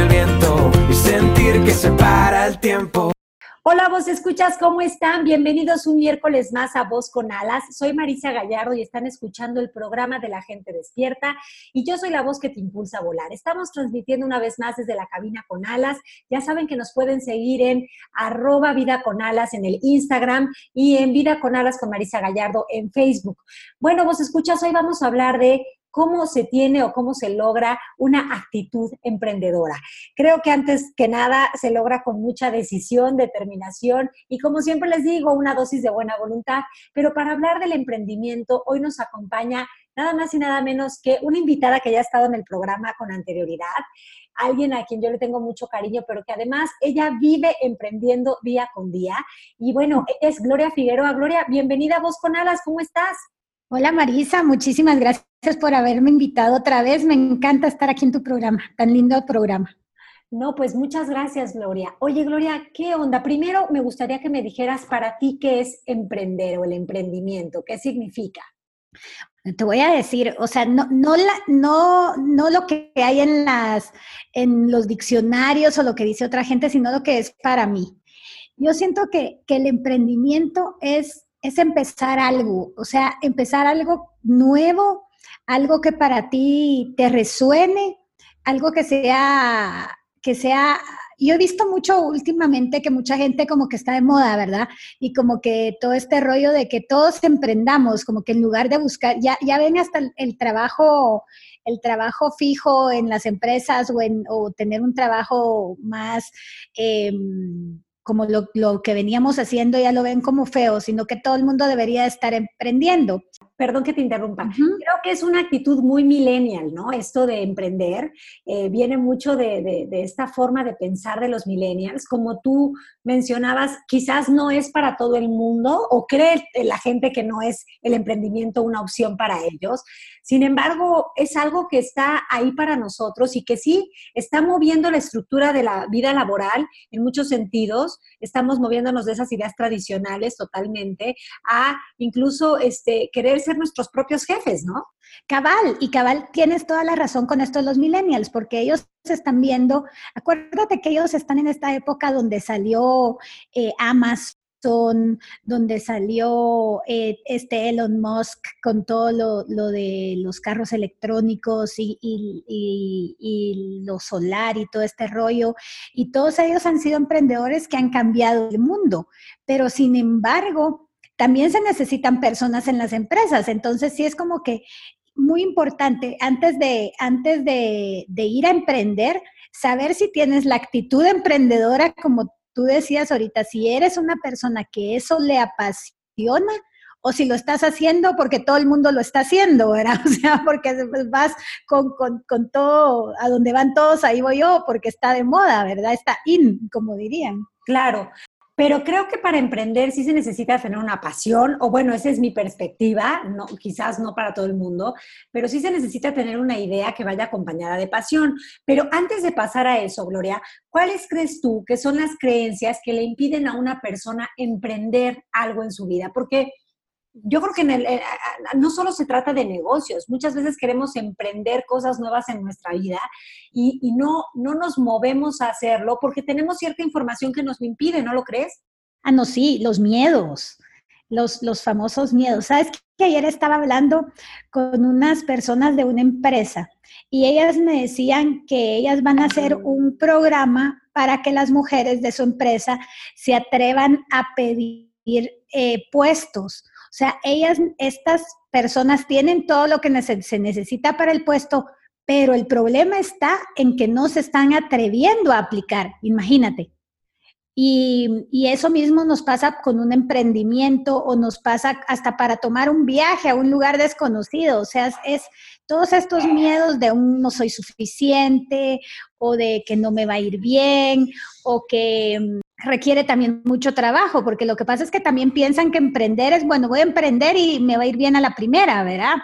el viento y sentir que se para el tiempo. Hola, vos escuchas, ¿cómo están? Bienvenidos un miércoles más a Voz con Alas. Soy Marisa Gallardo y están escuchando el programa de la gente despierta y yo soy la voz que te impulsa a volar. Estamos transmitiendo una vez más desde la cabina con alas. Ya saben que nos pueden seguir en arroba vida con alas en el Instagram y en vida con alas con Marisa Gallardo en Facebook. Bueno, vos escuchas, hoy vamos a hablar de cómo se tiene o cómo se logra una actitud emprendedora. Creo que antes que nada se logra con mucha decisión, determinación y como siempre les digo, una dosis de buena voluntad. Pero para hablar del emprendimiento, hoy nos acompaña nada más y nada menos que una invitada que ya ha estado en el programa con anterioridad, alguien a quien yo le tengo mucho cariño, pero que además ella vive emprendiendo día con día. Y bueno, es Gloria Figueroa. Gloria, bienvenida a Vos con Alas, ¿cómo estás? Hola Marisa, muchísimas gracias por haberme invitado otra vez. Me encanta estar aquí en tu programa, tan lindo programa. No, pues muchas gracias, Gloria. Oye, Gloria, ¿qué onda? Primero me gustaría que me dijeras para ti qué es emprender o el emprendimiento, qué significa. Te voy a decir, o sea, no, no, la, no, no lo que hay en, las, en los diccionarios o lo que dice otra gente, sino lo que es para mí. Yo siento que, que el emprendimiento es es empezar algo, o sea, empezar algo nuevo, algo que para ti te resuene, algo que sea, que sea, yo he visto mucho últimamente que mucha gente como que está de moda, ¿verdad? Y como que todo este rollo de que todos emprendamos, como que en lugar de buscar, ya, ya ven hasta el, trabajo, el trabajo fijo en las empresas o, en, o tener un trabajo más... Eh, como lo, que veníamos haciendo ya lo ven como feo, sino que todo el mundo debería estar emprendiendo. Perdón que te interrumpa. Creo que es una actitud muy millennial, ¿no? Esto de emprender eh, viene mucho de, de, esta forma de pensar de los millennials. Como tú mencionabas, quizás no es para todo el mundo o cree la gente que no es el emprendimiento una opción para ellos. Sin embargo, es algo que está ahí para nosotros y que sí está moviendo la estructura de la vida laboral en muchos sentidos. Estamos moviéndonos de esas ideas tradicionales totalmente a incluso este, querer nuestros propios jefes, ¿no? Cabal, y Cabal, tienes toda la razón con esto de los millennials, porque ellos están viendo, acuérdate que ellos están en esta época donde salió eh, Amazon donde salió eh, este Elon Musk con todo lo, de los carros electrónicos y, y, lo solar y todo este rollo. Y todos ellos han sido emprendedores que han cambiado el mundo, pero sin embargo, también se necesitan personas en las empresas. Entonces, sí es como que muy importante antes de, antes de, ir a emprender, saber si tienes la actitud emprendedora como tú decías ahorita, si eres una persona que eso le apasiona, o si lo estás haciendo porque todo el mundo lo está haciendo, ¿verdad? O sea, porque vas con, con, con, todo, a donde van todos, ahí voy yo, porque está de moda, ¿verdad? Está in, como dirían. Claro, pero creo que para emprender sí se necesita tener una pasión, o bueno, esa es mi perspectiva, no, quizás no para todo el mundo, pero sí se necesita tener una idea que vaya acompañada de pasión. Pero antes de pasar a eso, Gloria, ¿cuáles crees tú que son las creencias que le impiden a una persona emprender algo en su vida? Porque yo creo que en el, eh, no solo se trata de negocios, muchas veces queremos emprender cosas nuevas en nuestra vida y, no, no nos movemos a hacerlo porque tenemos cierta información que nos lo impide, ¿no lo crees? Ah, no, sí, los miedos, los, los famosos miedos. ¿Sabes que ayer estaba hablando con unas personas de una empresa y ellas me decían que ellas van a hacer un programa para que las mujeres de su empresa se atrevan a pedir eh, puestos. O sea, ellas, estas personas tienen todo lo que se necesita para el puesto, pero el problema está en que no se están atreviendo a aplicar, imagínate. Y, eso mismo nos pasa con un emprendimiento o nos pasa hasta para tomar un viaje a un lugar desconocido. O sea, es, todos estos miedos de un no soy suficiente o de que no me va a ir bien o que mm, requiere también mucho trabajo, porque lo que pasa es que también piensan que emprender es, bueno, voy a emprender y me va a ir bien a la primera, ¿verdad?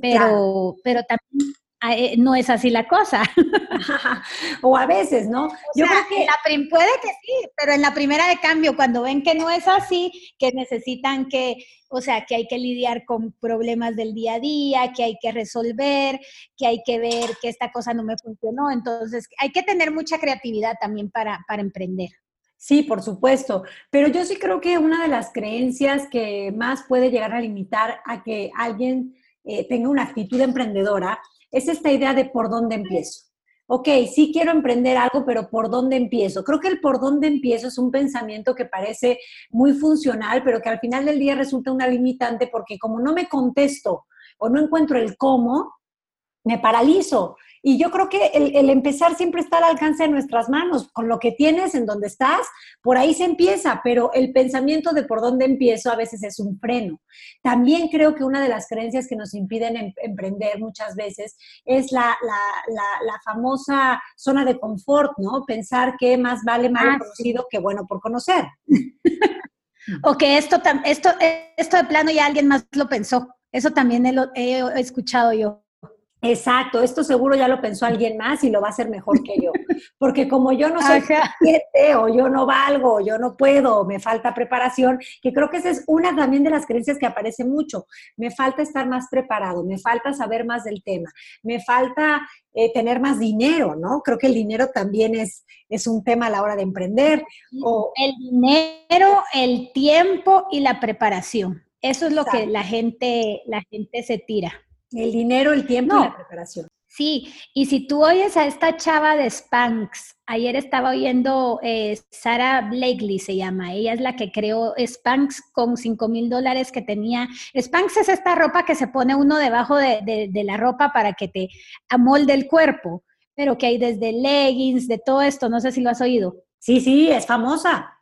Pero, pero también eh, no es así la cosa. o a veces, ¿no? Yo creo que la puede que sí, pero en la primera de cambio, cuando ven que no es así, que necesitan que, o sea, que hay que lidiar con problemas del día a día, que hay que resolver, que hay que ver que esta cosa no me funcionó, entonces hay que tener mucha creatividad también para, para emprender. Sí, por supuesto, pero yo sí creo que una de las creencias que más puede llegar a limitar a que alguien eh, tenga una actitud emprendedora es esta idea de por dónde empiezo. Ok, sí quiero emprender algo, pero ¿por dónde empiezo? Creo que el por dónde empiezo es un pensamiento que parece muy funcional, pero que al final del día resulta una limitante porque como no me contesto o no encuentro el cómo, me paralizo. Y yo creo que el, empezar siempre está al alcance de nuestras manos, con lo que tienes, en donde estás, por ahí se empieza, pero el pensamiento de por dónde empiezo a veces es un freno. También creo que una de las creencias que nos impiden em, emprender muchas veces es la, famosa zona de confort, ¿no? Pensar que más vale mal ah, conocido que bueno por conocer. o que esto, esto, esto de plano ya alguien más lo pensó. Eso también he escuchado yo. Exacto, esto seguro ya lo pensó alguien más y lo va a hacer mejor que yo. Porque como yo no soy suficiente o yo no valgo, o yo no puedo, me falta preparación, que creo que esa es una también de las creencias que aparece mucho. Me falta estar más preparado, me falta saber más del tema, me falta eh, tener más dinero, ¿no? Creo que el dinero también es, es un tema a la hora de emprender. O... El dinero, el tiempo y la preparación. Eso es lo que la gente, la gente se tira. El dinero, el tiempo y la preparación. Sí, y si tú oyes a esta chava de Spanx, ayer estaba oyendo eh, Sara Blakely se llama, ella es la que creó Spanx con 5 mil dólares que tenía. Spanx es esta ropa que se pone uno debajo de, de la ropa para que te amolde el cuerpo, pero que hay desde leggings, de todo esto, no sé si lo has oído. Sí, sí, es famosa.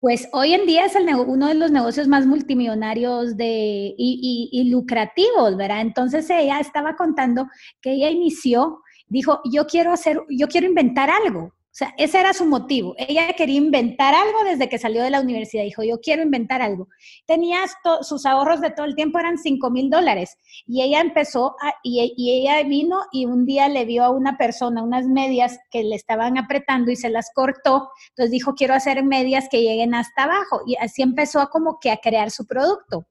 Pues hoy en día es uno de los negocios más multimillonarios de, y, y, lucrativos, ¿verdad? Entonces ella estaba contando que ella inició, dijo, yo quiero hacer, yo quiero inventar algo. Sea, ese era su motivo. Ella quería inventar algo desde que salió de la universidad. Dijo, yo quiero inventar algo. Tenía sus ahorros de todo el tiempo, eran 5 mil dólares. Y ella empezó, y, ella vino y un día le vio a una persona unas medias que le estaban apretando y se las cortó. Entonces dijo, quiero hacer medias que lleguen hasta abajo. Y así empezó como que a crear su producto.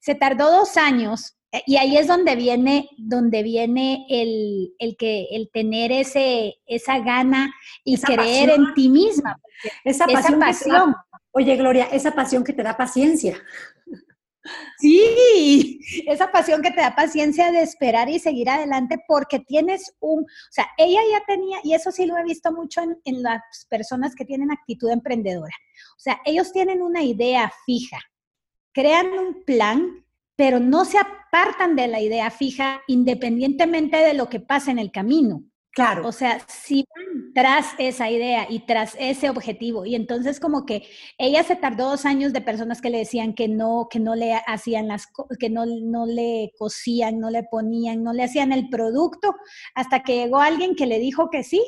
Se tardó dos años y ahí es donde viene, donde viene el, que, el tener ese, esa gana y creer en ti misma. Esa pasión. oye, Gloria, esa pasión que te da paciencia. Sí, esa pasión que te da paciencia de esperar y seguir adelante porque tienes un, o sea, ella ya tenía, y eso sí lo he visto mucho en, en las personas que tienen actitud emprendedora, o sea, ellos tienen una idea fija, crean un plan pero no se apartan de la idea fija independientemente de lo que pase en el camino. Claro. O sea, si van tras esa idea y tras ese objetivo, y entonces como que ella se tardó dos años de personas que le decían que no, que no le hacían las, que no, no le cosían, no le ponían, no le hacían el producto, hasta que llegó alguien que le dijo que sí,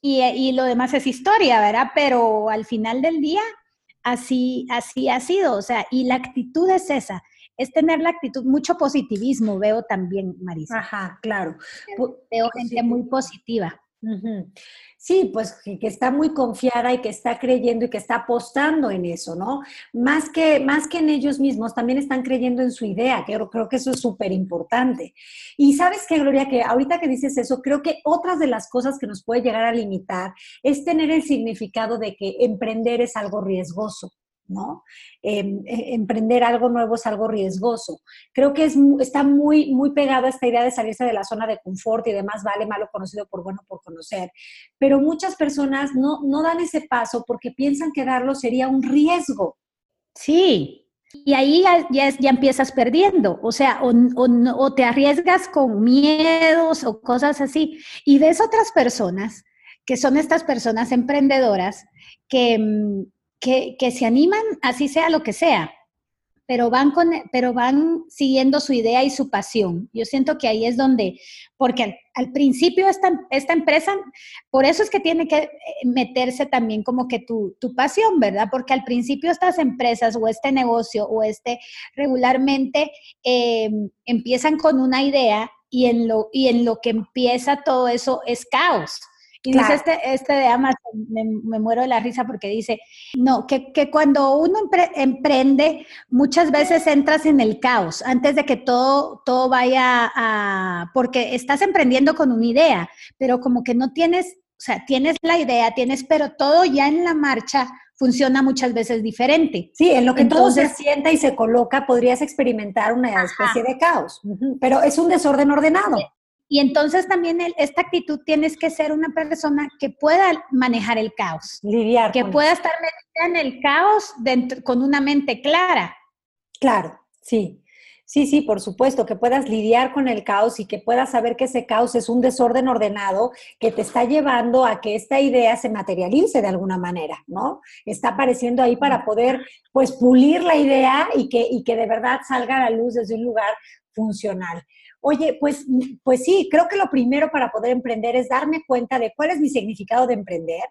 y, y lo demás es historia, ¿verdad? Pero al final del día, así, así ha sido, o sea, y la actitud es esa, es tener la actitud, mucho positivismo veo también, Marisa. Ajá, claro. Veo gente muy positiva. Sí, pues que, está muy confiada y que está creyendo y que está apostando en eso, ¿no? Más que, más que en ellos mismos, también están creyendo en su idea, que creo, creo que eso es súper importante. Y sabes qué, Gloria, que ahorita que dices eso, creo que otras de las cosas que nos puede llegar a limitar es tener el significado de que emprender es algo riesgoso. ¿No? Em, e, emprender algo nuevo es algo riesgoso. Creo que es, está muy, muy pegado a esta idea de salirse de la zona de confort y demás vale malo conocido por bueno por conocer. Pero muchas personas no, no dan ese paso porque piensan que darlo sería un riesgo. Sí, y ahí ya, ya, empiezas perdiendo, o sea, o, o, te arriesgas con miedos o cosas así. Y ves otras personas, que son estas personas emprendedoras, que, mm, que, se animan, así sea lo que sea, pero van, con, pero van siguiendo su idea y su pasión. Yo siento que ahí es donde, porque al, principio esta, esta, empresa, por eso es que tiene que eh, meterse también como que tu, tu, pasión, ¿verdad? Porque al principio estas empresas o este negocio o este regularmente eh, empiezan con una idea y en, lo, y en lo que empieza todo eso es caos. Y dice este, este de Amazon, me, muero de la risa porque dice, no, que, que cuando uno emprende, muchas veces entras en el caos antes de que todo, todo vaya a, porque estás emprendiendo con una idea, pero como que no tienes, o sea, tienes la idea, tienes, pero todo ya en la marcha funciona muchas veces diferente. Sí, en lo que Entonces, todo se sienta y se coloca, podrías experimentar una especie de caos, pero es un desorden ordenado. Y entonces también esta actitud tienes que ser una persona que pueda manejar el caos. Lidiar. Que pueda estar metida en el caos dentro, con una mente clara. Claro, sí. Sí, sí, por supuesto, que puedas lidiar con el caos y que puedas saber que ese caos es un desorden ordenado que te está llevando a que esta idea se materialice de alguna manera, ¿no? Está apareciendo ahí para poder, pues, pulir la idea y que, y que de verdad salga a la luz desde un lugar funcional. Oye, pues, pues sí, creo que lo primero para poder emprender es darme cuenta de cuál es mi significado de emprender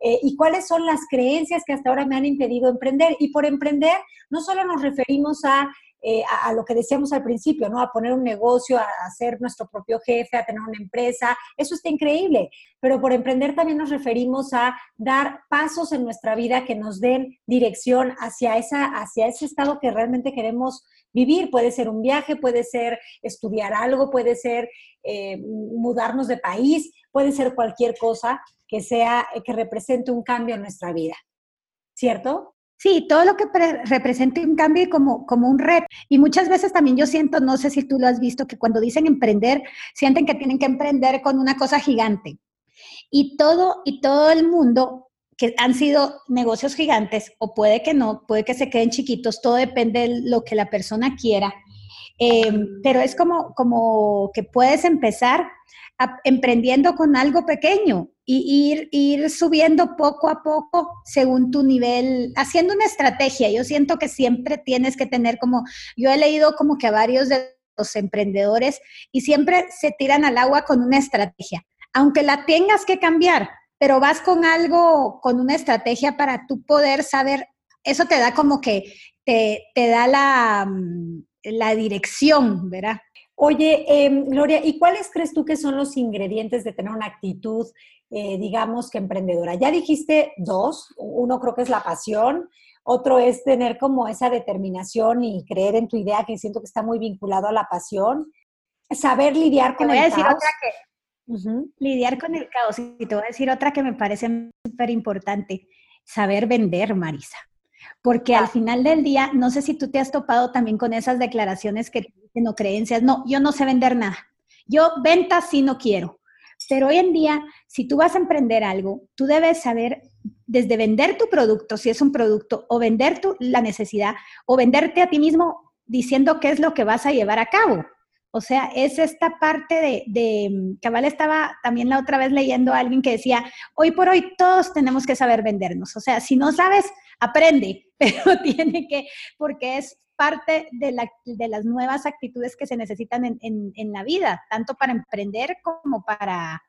eh, y cuáles son las creencias que hasta ahora me han impedido emprender. Y por emprender no solo nos referimos a eh, a, lo que decíamos al principio, ¿no? A poner un negocio, a, ser nuestro propio jefe, a tener una empresa. Eso está increíble. Pero por emprender también nos referimos a dar pasos en nuestra vida que nos den dirección hacia, esa, hacia ese estado que realmente queremos vivir. Puede ser un viaje, puede ser estudiar algo, puede ser eh, mudarnos de país, puede ser cualquier cosa que sea, que represente un cambio en nuestra vida. ¿Cierto? Sí, todo lo que represente un cambio como, como un reto. Y muchas veces también yo siento, no sé si tú lo has visto, que cuando dicen emprender, sienten que tienen que emprender con una cosa gigante. Y todo, y todo el mundo que han sido negocios gigantes, o puede que no, puede que se queden chiquitos, todo depende de lo que la persona quiera. Em, pero es como, como que puedes empezar emprendiendo con algo pequeño y ir, ir subiendo poco a poco según tu nivel, haciendo una estrategia. Yo siento que siempre tienes que tener como, yo he leído como que a varios de los emprendedores y siempre se tiran al agua con una estrategia, aunque la tengas que cambiar, pero vas con algo, con una estrategia para tú poder saber, eso te da como que te, te da la, mm, la dirección, ¿verdad? Oye, em, Gloria, ¿y cuáles crees tú que son los ingredientes de tener una actitud, eh, digamos que emprendedora? Ya dijiste dos, uno creo que es la pasión, otro es tener como esa determinación y creer en tu idea, que siento que está muy vinculado a la pasión, saber lidiar con el caos. Lidiar con el caos. Y te voy a decir otra que me parece súper importante, saber vender, Marisa. Porque al final del día, no sé si tú te has topado también con esas declaraciones que dicen o creencias, no, yo no sé vender nada. Yo ventas sí no quiero. Pero hoy en día, si tú vas a emprender algo, tú debes saber desde vender tu producto, si es un producto, o vender tu, la necesidad, o venderte a ti mismo diciendo qué es lo que vas a llevar a cabo. O sea, es esta parte de, de, cabal estaba también la otra vez leyendo a alguien que decía, hoy por hoy todos tenemos que saber vendernos. O sea, si no sabes, aprende, pero tiene que, porque es parte de, la, de las nuevas actitudes que se necesitan en, en, en la vida, tanto para emprender como para,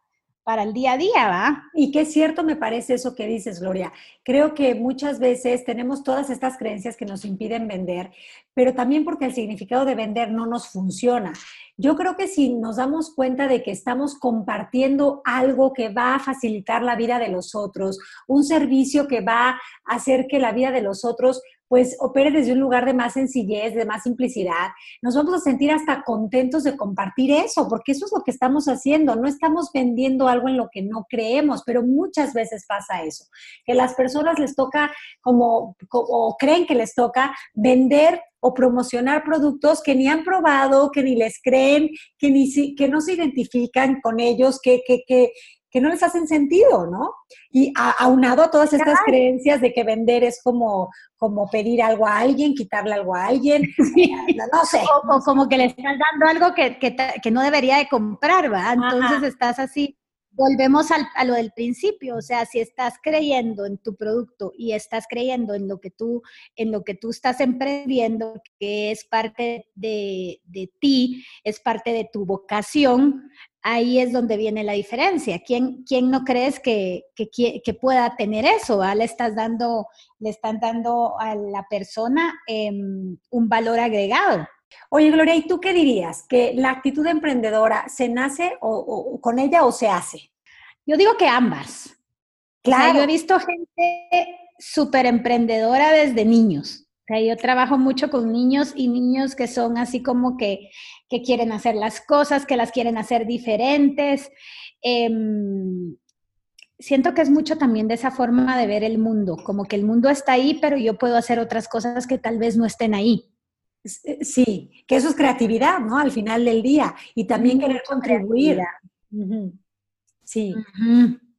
para el día a día, ¿va? Y qué cierto me parece eso que dices, Gloria. Creo que muchas veces tenemos todas estas creencias que nos impiden vender, pero también porque el significado de vender no nos funciona. Yo creo que si nos damos cuenta de que estamos compartiendo algo que va a facilitar la vida de los otros, un servicio que va a hacer que la vida de los otros pues opere desde un lugar de más sencillez, de más simplicidad, nos vamos a sentir hasta contentos de compartir eso, porque eso es lo que estamos haciendo, no estamos vendiendo algo en lo que no creemos, pero muchas veces pasa eso, que las personas les toca como, o creen que les toca vender o promocionar productos que ni han probado, que ni les creen, que, ni que no se identifican con ellos, que, que, que, que no les hacen sentido, ¿no? Y aunado a todas estas creencias de que vender es como, como pedir algo a alguien, quitarle algo a alguien, no, sé. O, como que le estás dando algo que, que, no debería de comprar, ¿va? Entonces estás así volvemos a lo del principio, o sea, si estás creyendo en tu producto y estás creyendo en lo que tú, en lo que tú estás emprendiendo, que es parte de, ti, es parte de tu vocación, ahí es donde viene la diferencia. ¿Quién, quién no crees que, que, pueda tener eso? Le estás dando, le están dando a la persona em, un valor agregado. Oye, Gloria, ¿y tú qué dirías? ¿Que la actitud emprendedora se nace o, con ella o se hace? Yo digo que ambas. Claro. yo he visto gente súper emprendedora desde niños. Sea, yo trabajo mucho con niños y niños que son así como que, que quieren hacer las cosas, que las quieren hacer diferentes. Em, siento que es mucho también de esa forma de ver el mundo, como que el mundo está ahí, pero yo puedo hacer otras cosas que tal vez no estén ahí. Eh, sí, que eso es creatividad, ¿no? Al final del día. Y también querer contribuir. Sí.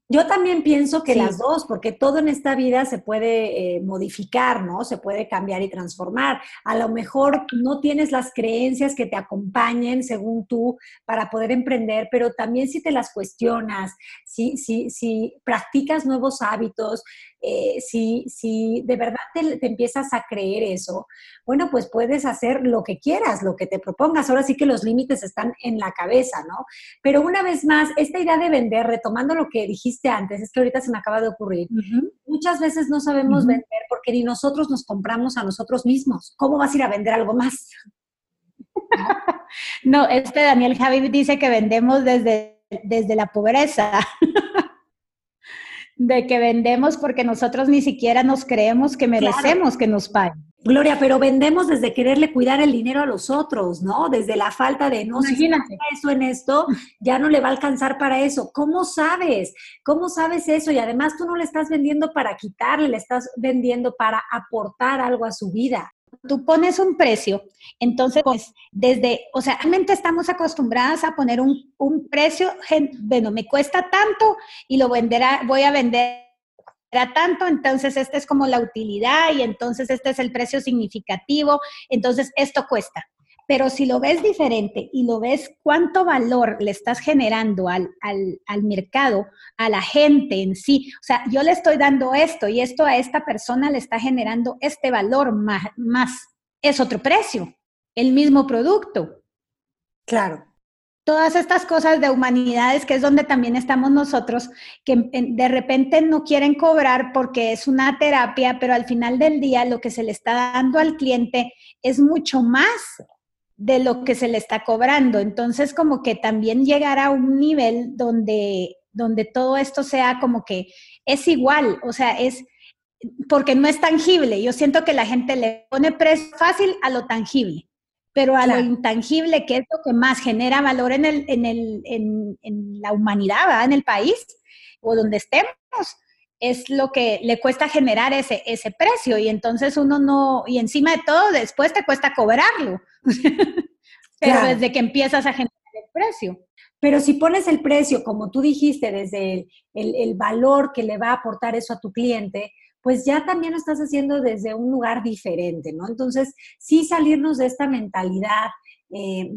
Yo también pienso que las dos, porque todo en esta vida se puede eh, modificar, ¿no? Se puede cambiar y transformar. A lo mejor no tienes las creencias que te acompañen según tú para poder emprender, pero también si te las cuestionas, si, si, si practicas nuevos hábitos, eh, si, si de verdad te, empiezas a creer eso, bueno, pues puedes hacer lo que quieras, lo que te propongas. Ahora sí que los límites están en la cabeza, ¿no? Pero una vez más, esta idea de vender, retomando lo que dijiste antes, es que ahorita se me acaba de ocurrir, muchas veces no sabemos vender porque ni nosotros nos compramos a nosotros mismos. ¿Cómo vas a ir a vender algo más? no, este Daniel Javi dice que vendemos desde, desde la pobreza. de que vendemos porque nosotros ni siquiera nos creemos que merecemos que nos paguen. Gloria, pero vendemos desde quererle cuidar el dinero a los otros, ¿no? Desde la falta de no si eso en esto, ya no le va a alcanzar para eso. ¿Cómo sabes? ¿Cómo sabes eso? Y además tú no le estás vendiendo para quitarle, le estás vendiendo para aportar algo a su vida tú pones un precio, entonces, pues, desde, o sea, realmente estamos acostumbradas a poner un, un precio, bueno, me cuesta tanto y lo venderá, voy a vender tanto, entonces esta es como la utilidad y entonces este es el precio significativo, entonces esto cuesta. Pero si lo ves diferente y lo ves cuánto valor le estás generando al, mercado, a la gente en sí, o sea, yo le estoy dando esto y esto a esta persona le está generando este valor más, más es otro precio, el mismo producto. Claro. Todas estas cosas de humanidades, que es donde también estamos nosotros, que de repente no quieren cobrar porque es una terapia, pero al final del día lo que se le está dando al cliente es mucho más de lo que se le está cobrando. Entonces, como que también llegar a un nivel donde, donde todo esto sea como que es igual, o sea, es porque no es tangible. Yo siento que la gente le pone precio fácil a lo tangible, pero a lo intangible, que es lo que más genera valor en, el, en, el, en, en la humanidad, en el país o donde estemos, es lo que le cuesta generar ese, ese precio. Y entonces uno no, y encima de todo después te cuesta cobrarlo, pero desde que empiezas a generar el precio. Pero si pones el precio, como tú dijiste, desde el, el, valor que le va a aportar eso a tu cliente, pues ya también lo estás haciendo desde un lugar diferente, ¿no? Entonces, sí salirnos de esta mentalidad eh,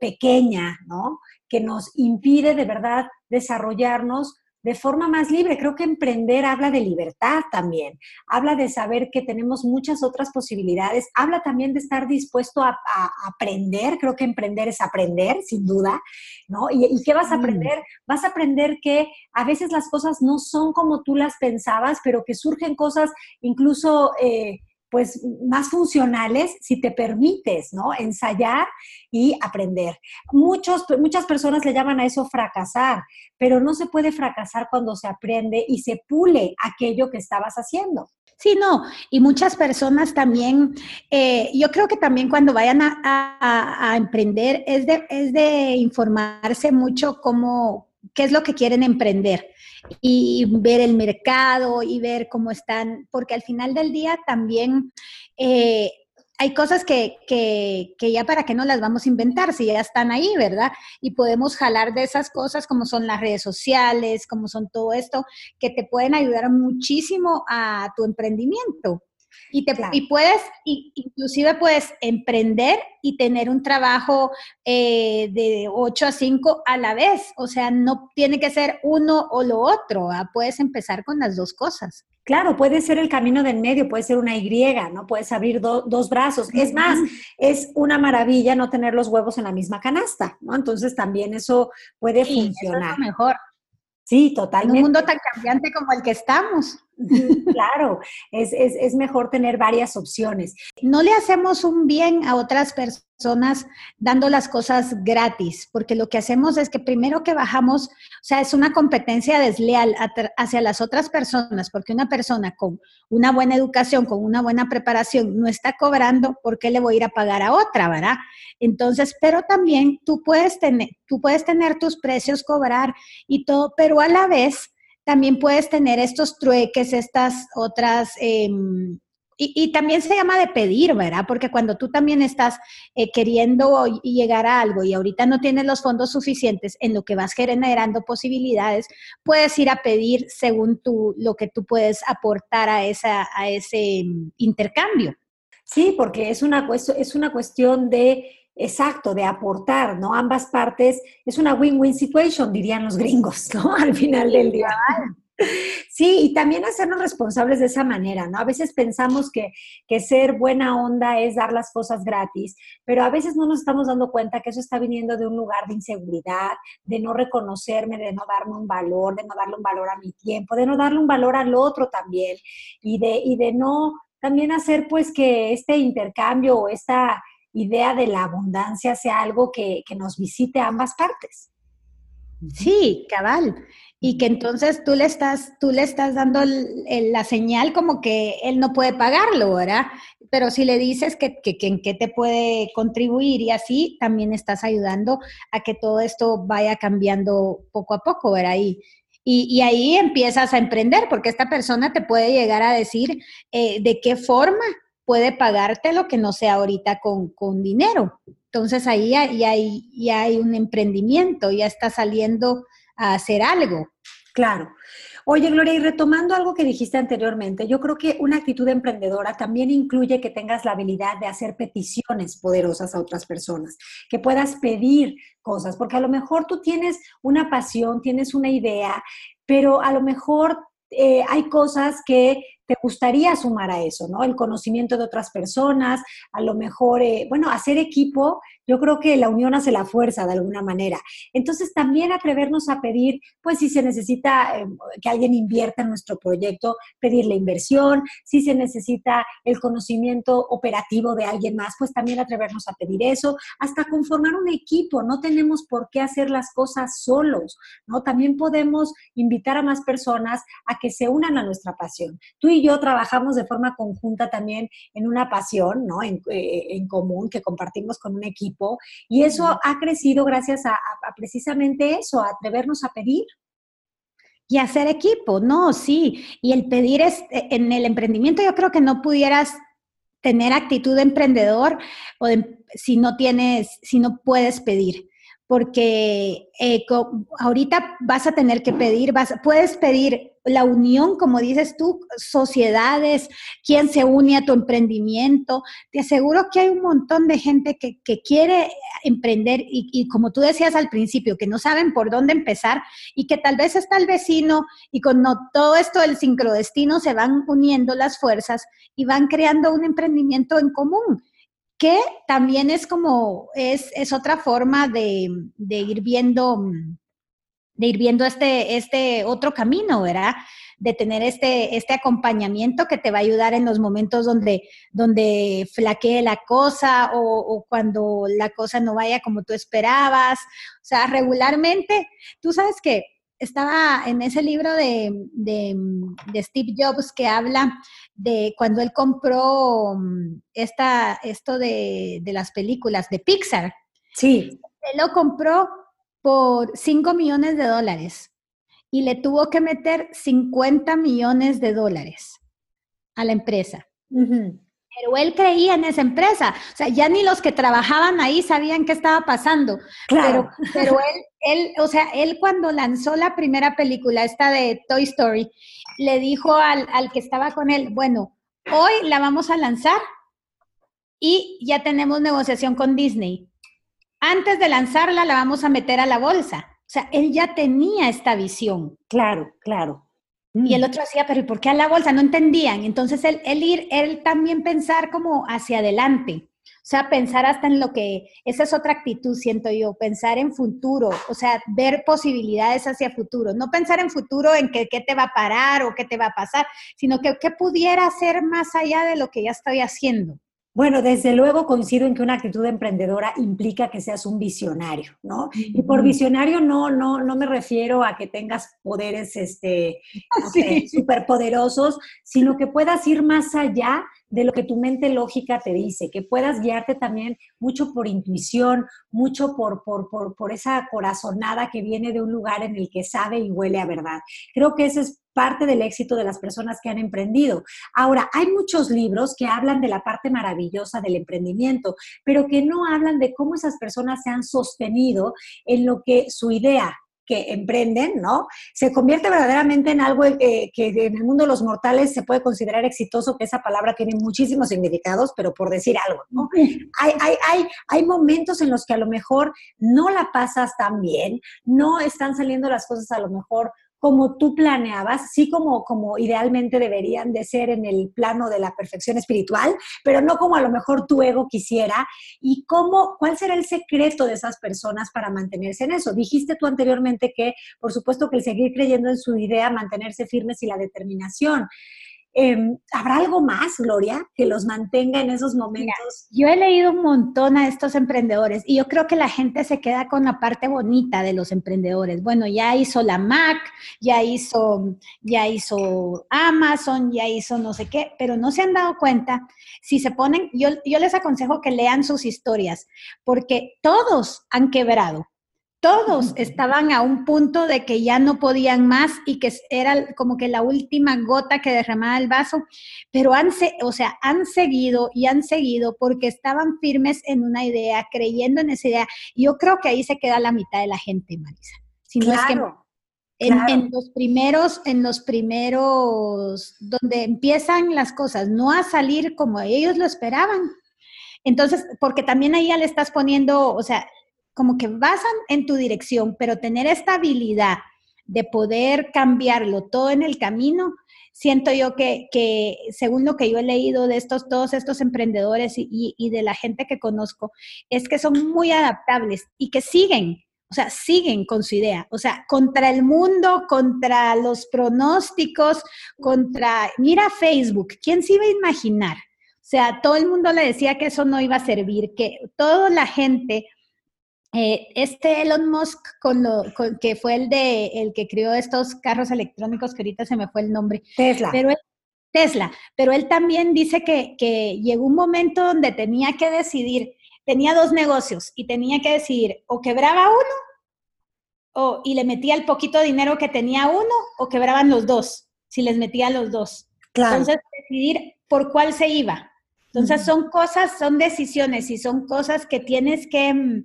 pequeña, ¿no? Que nos impide de verdad desarrollarnos de forma más libre. Creo que emprender habla de libertad también, habla de saber que tenemos muchas otras posibilidades, habla también de estar dispuesto a, aprender, creo que emprender es aprender, sin duda, ¿no? ¿Y, qué vas a aprender? Vas a aprender que a veces las cosas no son como tú las pensabas, pero que surgen cosas incluso... Eh, pues más funcionales si te permites, ¿no? Ensayar y aprender. Muchos, muchas personas le llaman a eso fracasar, pero no se puede fracasar cuando se aprende y se pule aquello que estabas haciendo. Sí, no, y muchas personas también, eh, yo creo que también cuando vayan a, emprender es de, es de informarse mucho cómo, qué es lo que quieren emprender y ver el mercado y ver cómo están, porque al final del día también eh, hay cosas que, que, que, ya para qué no las vamos a inventar si ya están ahí, ¿verdad? Y podemos jalar de esas cosas como son las redes sociales, como son todo esto, que te pueden ayudar muchísimo a tu emprendimiento. Y, te, y puedes, inclusive puedes emprender y tener un trabajo eh, de 8 a 5 a la vez. O sea, no tiene que ser uno o lo otro. Puedes empezar con las dos cosas. Claro, puede ser el camino del medio, puede ser una Y, ¿no? Puedes abrir dos brazos. Es más, es una maravilla no tener los huevos en la misma canasta, ¿no? Entonces también eso puede funcionar. es mejor. Sí, totalmente. En un mundo tan cambiante como el que estamos. Claro, es, es, es, mejor tener varias opciones. No le hacemos un bien a otras personas dando las cosas gratis, porque lo que hacemos es que primero que bajamos, o sea, es una competencia desleal hacia las otras personas, porque una persona con una buena educación, con una buena preparación, no está cobrando, ¿por qué le voy a ir a pagar a otra, verdad? Entonces, pero también tú puedes tener, tú puedes tener tus precios, cobrar y todo, pero a la vez también puedes tener estos trueques, estas otras... Em, y, también se llama de pedir, ¿verdad? Porque cuando tú también estás eh, queriendo llegar a algo y ahorita no tienes los fondos suficientes en lo que vas generando posibilidades, puedes ir a pedir según tú, lo que tú puedes aportar a, esa, a ese em, intercambio. Sí, porque es una, es una cuestión de Exacto, de aportar, ¿no? Ambas partes, es una win-win situation, dirían los gringos, ¿no? Al final del día. Sí, y también hacernos responsables de esa manera, ¿no? A veces pensamos que, que, ser buena onda es dar las cosas gratis, pero a veces no nos estamos dando cuenta que eso está viniendo de un lugar de inseguridad, de no reconocerme, de no darme un valor, de no darle un valor a mi tiempo, de no darle un valor al otro también, y de, y de no también hacer pues que este intercambio o esta idea de la abundancia sea algo que, nos visite a ambas partes. Sí, cabal. Y que entonces tú le estás, tú le estás dando la señal como que él no puede pagarlo, ¿verdad? Pero si le dices que, que, en qué te puede contribuir y así, también estás ayudando a que todo esto vaya cambiando poco a poco, ¿verdad? Y, y, ahí empiezas a emprender, porque esta persona te puede llegar a decir eh, de qué forma puede pagarte lo que no sea ahorita con, dinero. Entonces ahí ya, hay, ya hay un emprendimiento, ya está saliendo hacer algo. Claro. Oye, Gloria, y retomando algo que dijiste anteriormente, yo creo que una actitud emprendedora también incluye que tengas la habilidad de hacer peticiones poderosas a otras personas, que puedas pedir cosas, porque a lo mejor tú tienes una pasión, tienes una idea, pero a lo mejor eh, hay cosas que te gustaría sumar a eso, ¿no? El conocimiento de otras personas, a lo mejor, eh, bueno, hacer equipo yo creo que la unión hace la fuerza de alguna manera. Entonces, también atrevernos a pedir, pues si se necesita eh, que alguien invierta en nuestro proyecto, pedir la inversión, si se necesita el conocimiento operativo de alguien más, pues también atrevernos a pedir eso, hasta conformar un equipo. No tenemos por qué hacer las cosas solos, ¿no? También podemos invitar a más personas a que se unan a nuestra pasión. Tú y yo trabajamos de forma conjunta también en una pasión, ¿no? En, eh, en común que compartimos con un equipo y eso ha crecido gracias a, precisamente eso, a atrevernos a pedir. Y hacer equipo, no, sí. Y el pedir es, e, en el emprendimiento yo creo que no pudieras tener actitud de emprendedor o si no tienes, si no puedes pedir porque eh, ahorita vas a tener que pedir, vas, puedes pedir la unión, como dices tú, sociedades, quién se une a tu emprendimiento. Te aseguro que hay un montón de gente que, quiere emprender y, y, como tú decías al principio, que no saben por dónde empezar y que tal vez está el vecino y con todo esto del sincrodestino se van uniendo las fuerzas y van creando un emprendimiento en común que también es como, es, es otra forma de, de, ir viendo, de ir viendo este, este otro camino, ¿verdad? De tener este, este acompañamiento que te va a ayudar en los momentos donde, donde flaquee la cosa o, o cuando la cosa no vaya como tú esperabas. O sea, regularmente, tú sabes que estaba en ese libro de, de, Steve Jobs que habla de cuando él compró mm, esta, esto de, de las películas de Pixar. Sí. Él lo compró por 5 millones de dólares y le tuvo que meter 50 millones de dólares a la empresa. Pero él creía en esa empresa. O sea, ya ni los que trabajaban ahí sabían qué estaba pasando. Claro. Pero, pero él, él, o sea, él cuando lanzó la primera película, esta de Toy Story, le dijo al, al que estaba con él, bueno, hoy la vamos a lanzar y ya tenemos negociación con Disney. Antes de lanzarla, la vamos a meter a la bolsa. O sea, él ya tenía esta visión. Claro, claro. Y el mm. otro decía, pero ¿y por qué a la bolsa? No entendían. Entonces, él, ir, él también pensar como hacia adelante. O sea, pensar hasta en lo que, esa es otra actitud, siento yo, pensar en futuro, o sea, ver posibilidades hacia futuro, no pensar en futuro en qué te va a parar o qué te va a pasar, sino que qué pudiera ser más allá de lo que ya estoy haciendo. Bueno, desde luego coincido en que una actitud emprendedora implica que seas un visionario, ¿no? Y por visionario no, no, no me refiero a que tengas poderes este, superpoderosos, sino que puedas ir más allá de lo que tu mente lógica te dice, que puedas guiarte también mucho por intuición, mucho por, por, por, por esa corazonada que viene de un lugar en el que sabe y huele a verdad. Creo que ese es parte del éxito de las personas que han emprendido. Ahora, hay muchos libros que hablan de la parte maravillosa del emprendimiento, pero que no hablan de cómo esas personas se han sostenido en lo que su idea que emprenden, ¿no? Se convierte verdaderamente en algo eh, que en el mundo de los mortales se puede considerar exitoso, que esa palabra tiene muchísimos significados, pero por decir algo, ¿no? Hay, hay, hay, hay momentos en los que a lo mejor no la pasas tan bien, no están saliendo las cosas a lo mejor como tú planeabas, sí como, como idealmente deberían de ser en el plano de la perfección espiritual, pero no como a lo mejor tu ego quisiera. ¿Y cómo, cuál será el secreto de esas personas para mantenerse en eso? Dijiste tú anteriormente que, por supuesto, que el seguir creyendo en su idea, mantenerse firmes y la determinación. Em, ¿Habrá algo más, Gloria, que los mantenga en esos momentos? yo he leído un montón a estos emprendedores y yo creo que la gente se queda con la parte bonita de los emprendedores. Bueno, ya hizo la Mac, ya hizo, ya hizo Amazon, ya hizo no sé qué, pero no se han dado cuenta. Si se ponen, yo, yo les aconsejo que lean sus historias, porque todos han quebrado todos estaban a un punto de que ya no podían más y que era como que la última gota que derramaba el vaso, pero han, o sea, han seguido y han seguido porque estaban firmes en una idea, creyendo en esa idea. Yo creo que ahí se queda la mitad de la gente, Marisa. Si no es que en, los primeros, en los primeros, donde empiezan las cosas no a salir como ellos lo esperaban. Entonces, porque también ahí ya le estás poniendo, o sea, como que basan en tu dirección, pero tener esta habilidad de poder cambiarlo todo en el camino, siento yo que, según lo que yo he leído de estos, todos estos emprendedores y, de la gente que conozco, es que son muy adaptables y que siguen, o sea, siguen con su idea, o sea, contra el mundo, contra los pronósticos, contra, mira Facebook, ¿quién se iba a imaginar? O sea, todo el mundo le decía que eso no iba a servir, que toda la gente eh, este Elon Musk, con lo, que fue el de el que creó estos carros electrónicos, que ahorita se me fue el nombre. Tesla. Pero Tesla, pero él también dice que, que llegó un momento donde tenía que decidir, tenía dos negocios y tenía que decidir o quebraba uno o, y le metía el poquito dinero que tenía uno o quebraban los dos, si les metía los dos. Claro. Entonces, decidir por cuál se iba. Entonces, son cosas, son decisiones y son cosas que tienes que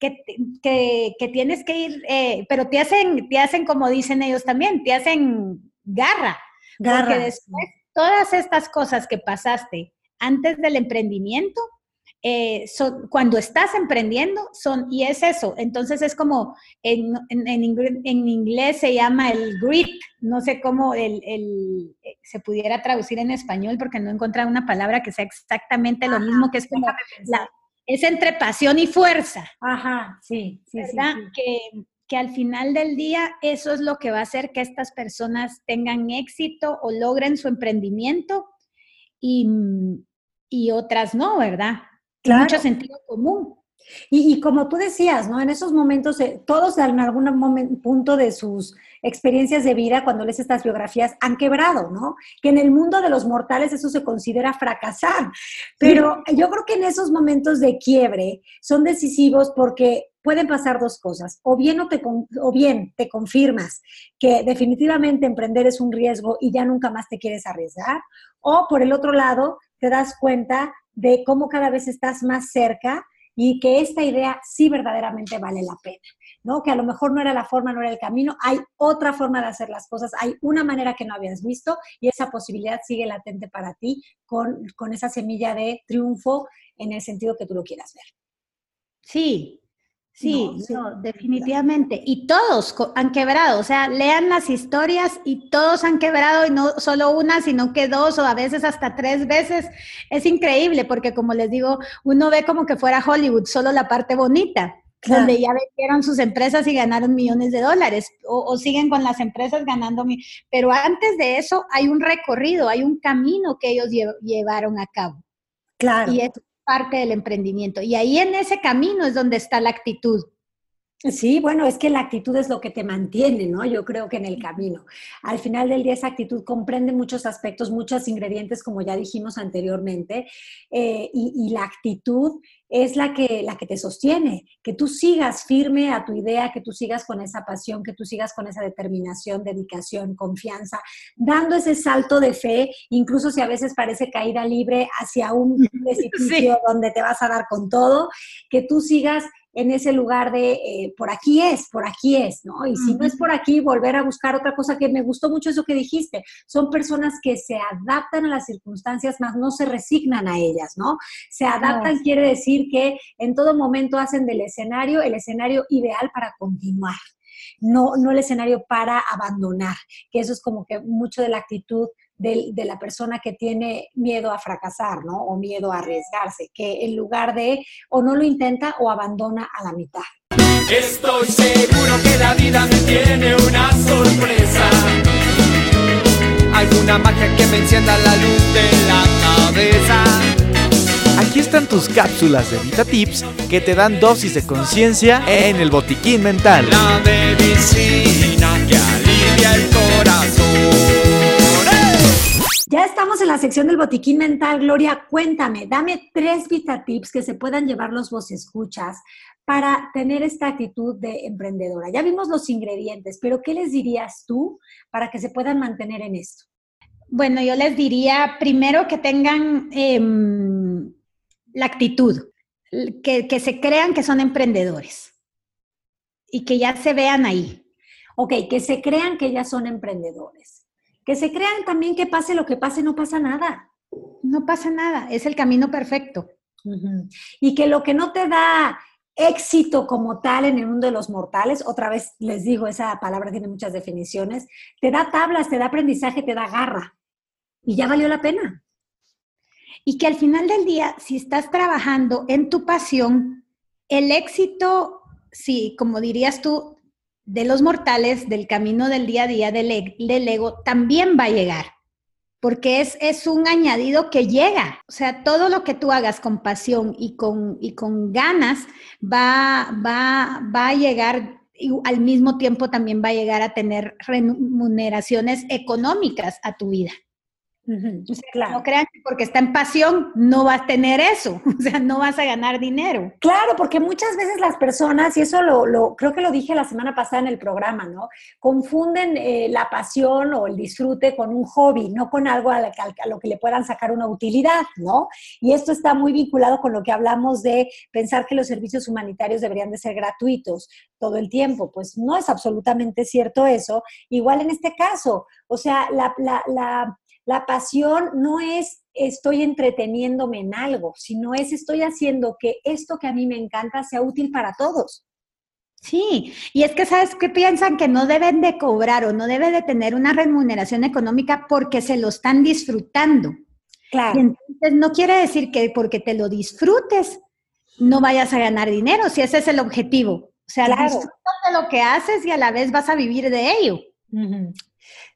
que, que, tienes que ir, eh, pero te hacen, te hacen como dicen ellos también, te hacen garra. garra. Porque después todas estas cosas que pasaste antes del emprendimiento, eh, son, cuando estás emprendiendo, son, y es eso, entonces es como, en, en, inglés se llama el grit, no sé cómo el, el, eh, se pudiera traducir en español porque no encontré una palabra que sea exactamente lo mismo, que es como la, es entre pasión y fuerza. Ajá, sí, sí, ¿verdad? Que, que, al final del día eso es lo que va a hacer que estas personas tengan éxito o logren su emprendimiento y, y otras no, ¿verdad? Claro. Mucho sentido común. Y, como tú decías, ¿no? En esos momentos, todos en algún punto de sus experiencias de vida, cuando lees estas biografías, han quebrado, ¿no? Que en el mundo de los mortales eso se considera fracasar. Pero yo creo que en esos momentos de quiebre son decisivos porque pueden pasar dos cosas. O bien, te, o bien te confirmas que definitivamente emprender es un riesgo y ya nunca más te quieres arriesgar. O por el otro lado, te das cuenta de cómo cada vez estás más cerca y que esta idea sí verdaderamente vale la pena, ¿no? Que a lo mejor no era la forma, no era el camino, hay otra forma de hacer las cosas, hay una manera que no habías visto y esa posibilidad sigue latente para ti con, con esa semilla de triunfo en el sentido que tú lo quieras ver. Sí, Sí, definitivamente. Y todos han quebrado, o sea, lean las historias y todos han quebrado y no solo una, sino que dos o a veces hasta tres veces. Es increíble porque como les digo, uno ve como que fuera Hollywood, solo la parte bonita. donde ya vendieron sus empresas y ganaron millones de dólares, o, siguen con las empresas ganando, pero antes de eso hay un recorrido, hay un camino que ellos llevaron a cabo. Claro. Y es parte del emprendimiento. Y ahí en ese camino es donde está la actitud. Sí, bueno, es que la actitud es lo que te mantiene, ¿no? Yo creo que en el camino. Al final del día esa actitud comprende muchos aspectos, muchos ingredientes, como ya dijimos anteriormente, eh, y, la actitud es la que, la que te sostiene, que tú sigas firme a tu idea, que tú sigas con esa pasión, que tú sigas con esa determinación, dedicación, confianza, dando ese salto de fe, incluso si a veces parece caída libre hacia un precipicio donde te vas a dar con todo, que tú sigas en ese lugar de eh, por aquí es, por aquí es, ¿no? Y si no es por aquí, volver a buscar otra cosa que me gustó mucho eso que dijiste. Son personas que se adaptan a las circunstancias, más no se resignan a ellas, ¿no? Se adaptan quiere decir que en todo momento hacen del escenario el escenario ideal para continuar. No, no el escenario para abandonar, que eso es como que mucho de la actitud de, la persona que tiene miedo a fracasar, ¿no? O miedo a arriesgarse, que en lugar de o no lo intenta o abandona a la mitad. Estoy seguro que la vida me tiene una sorpresa. Alguna magia que me encienda la luz de la cabeza. Aquí están tus cápsulas de Vita Tips que te dan dosis de conciencia en el botiquín mental. La medicina que Ya estamos en la sección del botiquín mental. Gloria, cuéntame, dame tres Vita Tips que se puedan llevar los vos escuchas para tener esta actitud de emprendedora. Ya vimos los ingredientes, pero ¿qué les dirías tú para que se puedan mantener en esto? Bueno, yo les diría primero que tengan em, la actitud, que, que se crean que son emprendedores y que ya se vean ahí. Ok, que se crean que ya son emprendedores que se crean también que pase lo que pase, no pasa nada. No pasa nada, es el camino perfecto. Y que lo que no te da éxito como tal en el mundo de los mortales, otra vez les digo, esa palabra tiene muchas definiciones, te da tablas, te da aprendizaje, te da garra. Y ya valió la pena. Y que al final del día, si estás trabajando en tu pasión, el éxito, sí, como dirías tú, de los mortales, del camino del día a día del, e, del ego, también va a llegar, porque es, es, un añadido que llega. O sea, todo lo que tú hagas con pasión y con, y con ganas va, va, va a llegar y al mismo tiempo también va a llegar a tener remuneraciones económicas a tu vida. Claro. No crean que porque está en pasión no vas a tener eso, o sea, no vas a ganar dinero. Claro, porque muchas veces las personas, y eso lo, creo que lo dije la semana pasada en el programa, ¿no? Confunden eh, la pasión o el disfrute con un hobby, no con algo a, a, lo que le puedan sacar una utilidad, ¿no? Y esto está muy vinculado con lo que hablamos de pensar que los servicios humanitarios deberían de ser gratuitos todo el tiempo. Pues no es absolutamente cierto eso. Igual en este caso, o sea, la, la la pasión no es estoy entreteniéndome en algo, sino es estoy haciendo que esto que a mí me encanta sea útil para todos. Sí, y es que sabes que piensan que no deben de cobrar o no deben de tener una remuneración económica porque se lo están disfrutando. Claro. Y entonces no quiere decir que porque te lo disfrutes no vayas a ganar dinero, si ese es el objetivo. O sea, claro. de lo que haces y a la vez vas a vivir de ello.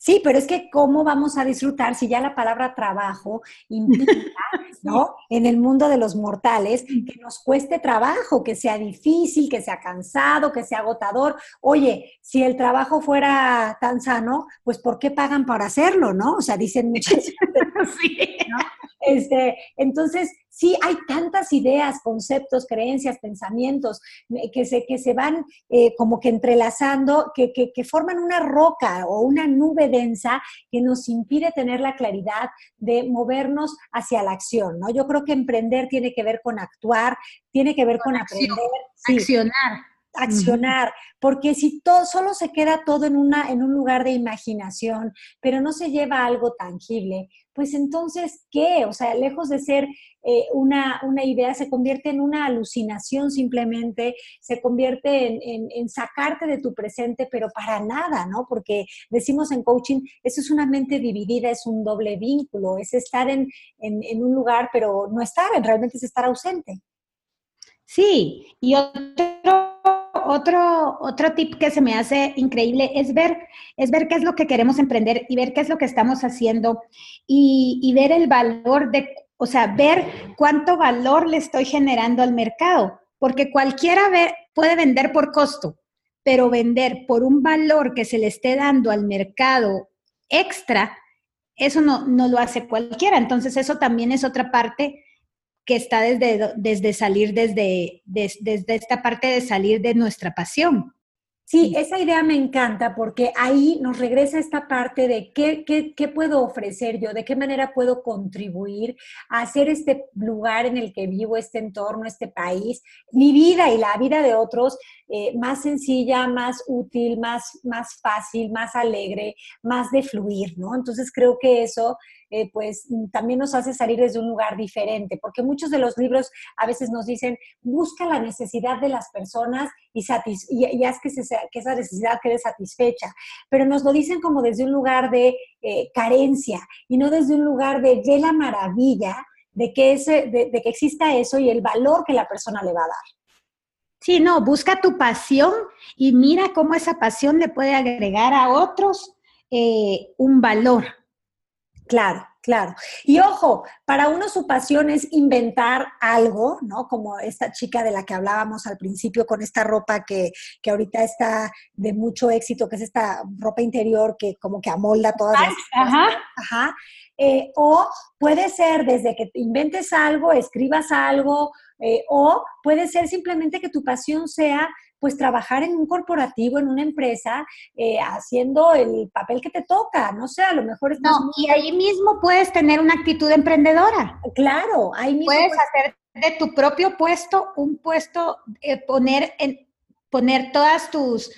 Sí, pero es que cómo vamos a disfrutar si ya la palabra trabajo implica, ¿no? En el mundo de los mortales, que nos cueste trabajo, que sea difícil, que sea cansado, que sea agotador. Oye, si el trabajo fuera tan sano, pues ¿por qué pagan para hacerlo, no? O sea, dicen muchas sí. ¿no? Este, entonces, sí hay tantas ideas, conceptos, creencias, pensamientos eh, que se, que se van eh, como que entrelazando, que, que, forman una roca o una nube densa que nos impide tener la claridad de movernos hacia la acción, ¿no? Yo creo que emprender tiene que ver con actuar, tiene que ver con, aprender. accionar accionar, porque si todo solo se queda todo en una en un lugar de imaginación, pero no se lleva a algo tangible, pues entonces qué, o sea, lejos de ser eh, una, idea, se convierte en una alucinación simplemente, se convierte en, sacarte de tu presente, pero para nada, ¿no? Porque decimos en coaching, eso es una mente dividida, es un doble vínculo, es estar en, en un lugar, pero no estar, realmente es estar ausente. Sí, y otro otro, otro tip que se me hace increíble es ver, es ver qué es lo que queremos emprender y ver qué es lo que estamos haciendo y, ver el valor de, o sea, ver cuánto valor le estoy generando al mercado, porque cualquiera puede vender por costo, pero vender por un valor que se le esté dando al mercado extra, eso no, no lo hace cualquiera. Entonces, eso también es otra parte que está desde, desde salir desde, desde, esta parte de salir de nuestra pasión. Sí, esa idea me encanta porque ahí nos regresa esta parte de qué, qué, qué, puedo ofrecer yo, de qué manera puedo contribuir a hacer este lugar en el que vivo, este entorno, este país, mi vida y la vida de otros eh, más sencilla, más útil, más, más fácil, más alegre, más de fluir, ¿no? Entonces creo que eso eh, pues también nos hace salir desde un lugar diferente, porque muchos de los libros a veces nos dicen, busca la necesidad de las personas y, y, haz que, esa necesidad quede satisfecha, pero nos lo dicen como desde un lugar de eh, carencia y no desde un lugar de, de la maravilla de que, ese, de, que exista eso y el valor que la persona le va a dar. Sí, no, busca tu pasión y mira cómo esa pasión le puede agregar a otros eh, un valor. Claro, claro. Y ojo, para uno su pasión es inventar algo, ¿no? Como esta chica de la que hablábamos al principio con esta ropa que, que ahorita está de mucho éxito, que es esta ropa interior que como que amolda todas las Ajá. Ajá. Eh, o puede ser desde que inventes algo, escribas algo, eh, o puede ser simplemente que tu pasión sea pues trabajar en un corporativo, en una empresa, eh, haciendo el papel que te toca, no sé, a lo mejor estás... No, y ahí mismo puedes tener una actitud emprendedora. Claro, ahí mismo... Puedes, hacer de tu propio puesto un puesto, eh, poner, en, poner todas tus,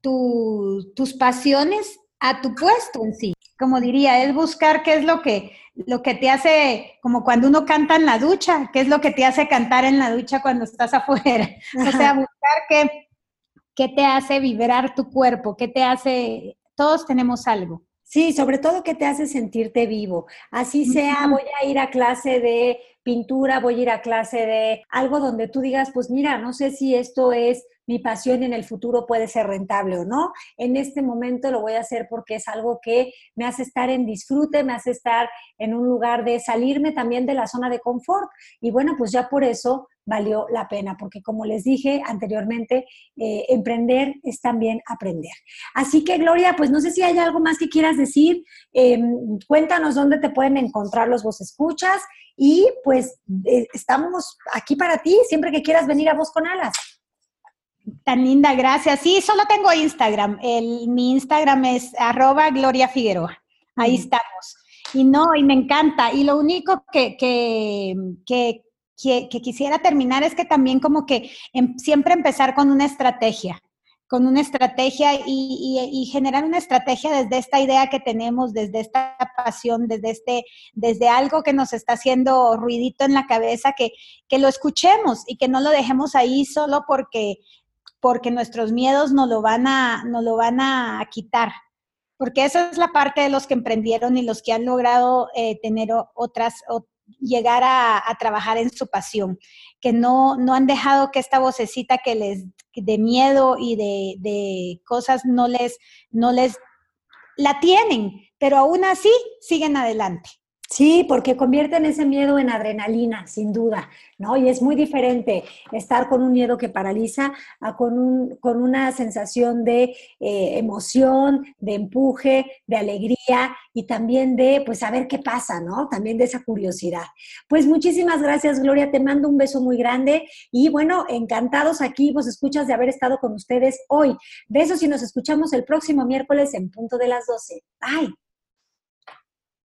tus pasiones a tu puesto en sí. Como diría, es buscar qué es lo que, lo que te hace, como cuando uno canta en la ducha, qué es lo que te hace cantar en la ducha cuando estás afuera. O sea, buscar qué, ¿Qué te hace vibrar tu cuerpo? ¿Qué te hace? Todos tenemos algo. Sí, sobre todo que te hace sentirte vivo. Así sea, voy a ir a clase de pintura, voy a ir a clase de algo donde tú digas, pues mira, no sé si esto es mi pasión en el futuro puede ser rentable o no. En este momento lo voy a hacer porque es algo que me hace estar en disfrute, me hace estar en un lugar de salirme también de la zona de confort. Y bueno, pues ya por eso valió la pena, porque como les dije anteriormente, eh, emprender es también aprender. Así que Gloria, pues no sé si hay algo más que quieras decir. Em, cuéntanos dónde te pueden encontrar los vos escuchas y pues eh, estamos aquí para ti siempre que quieras venir a Voz con Alas. Tan linda, gracias. Sí, solo tengo Instagram. El, mi Instagram es arroba Gloria Figueroa. Ahí estamos. Y no, y me encanta. Y lo único que, que, que, que quisiera terminar es que también como que em, siempre empezar con una estrategia con una estrategia y, generar una estrategia desde esta idea que tenemos, desde esta pasión, desde, este, desde algo que nos está haciendo ruidito en la cabeza, que, que lo escuchemos y que no lo dejemos ahí solo porque porque nuestros miedos no lo van a, no lo van a quitar. Porque esa es la parte de los que emprendieron y los que han logrado eh, tener otras, llegar a, trabajar en su pasión, que no, no han dejado que esta vocecita que les de miedo y de, de cosas no les, no les la tienen, pero aún así siguen adelante. Sí, porque convierten ese miedo en adrenalina, sin duda, ¿no? Y es muy diferente estar con un miedo que paraliza a con, un, con una sensación de eh, emoción, de empuje, de alegría y también de, pues, saber qué pasa, ¿no? También de esa curiosidad. Pues muchísimas gracias, Gloria, te mando un beso muy grande y bueno, encantados aquí, vos escuchas de haber estado con ustedes hoy. Besos y nos escuchamos el próximo miércoles en punto de las 12. Bye.